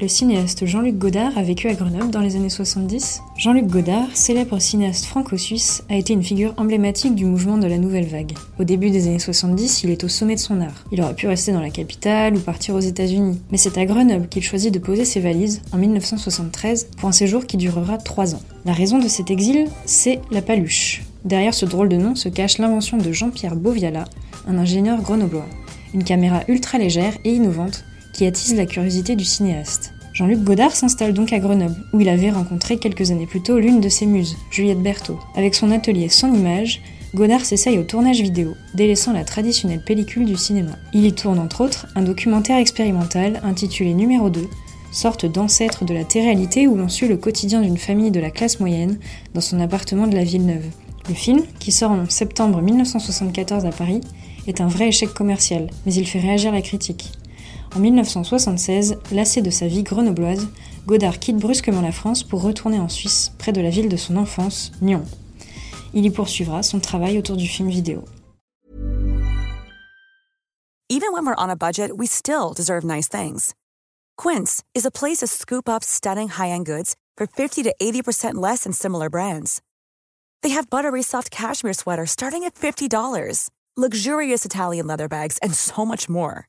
le cinéaste Jean-Luc Godard a vécu à Grenoble dans les années 70 Jean-Luc Godard, célèbre cinéaste franco-suisse, a été une figure emblématique du mouvement de la Nouvelle Vague. Au début des années 70, il est au sommet de son art. Il aurait pu rester dans la capitale ou partir aux États-Unis, mais c'est à Grenoble qu'il choisit de poser ses valises en 1973 pour un séjour qui durera trois ans. La raison de cet exil, c'est la paluche. Derrière ce drôle de nom se cache l'invention de Jean-Pierre Boviala, un ingénieur grenoblois. Une caméra ultra légère et innovante qui attise la curiosité du cinéaste. Jean-Luc Godard s'installe donc à Grenoble, où il avait rencontré quelques années plus tôt l'une de ses muses, Juliette Berthaud. Avec son atelier sans image, Godard s'essaye au tournage vidéo, délaissant la traditionnelle pellicule du cinéma. Il y tourne entre autres un documentaire expérimental intitulé Numéro 2, sorte d'ancêtre de la télé-réalité où l'on suit le quotidien d'une famille de la classe moyenne dans son appartement de la Villeneuve. Le film, qui sort en septembre 1974 à Paris, est un vrai échec commercial, mais il fait réagir la critique. En 1976, lassé de sa vie grenobloise, Godard quitte brusquement la France pour retourner en Suisse, près de la ville de son enfance, Nyon. Il y poursuivra son travail autour du film vidéo. Even when we're on a budget, we still deserve nice things. Quince is a place to scoop up stunning high-end goods for 50 to 80% less than similar brands. They have buttery soft cashmere sweaters starting at $50, luxurious Italian leather bags, and so much more.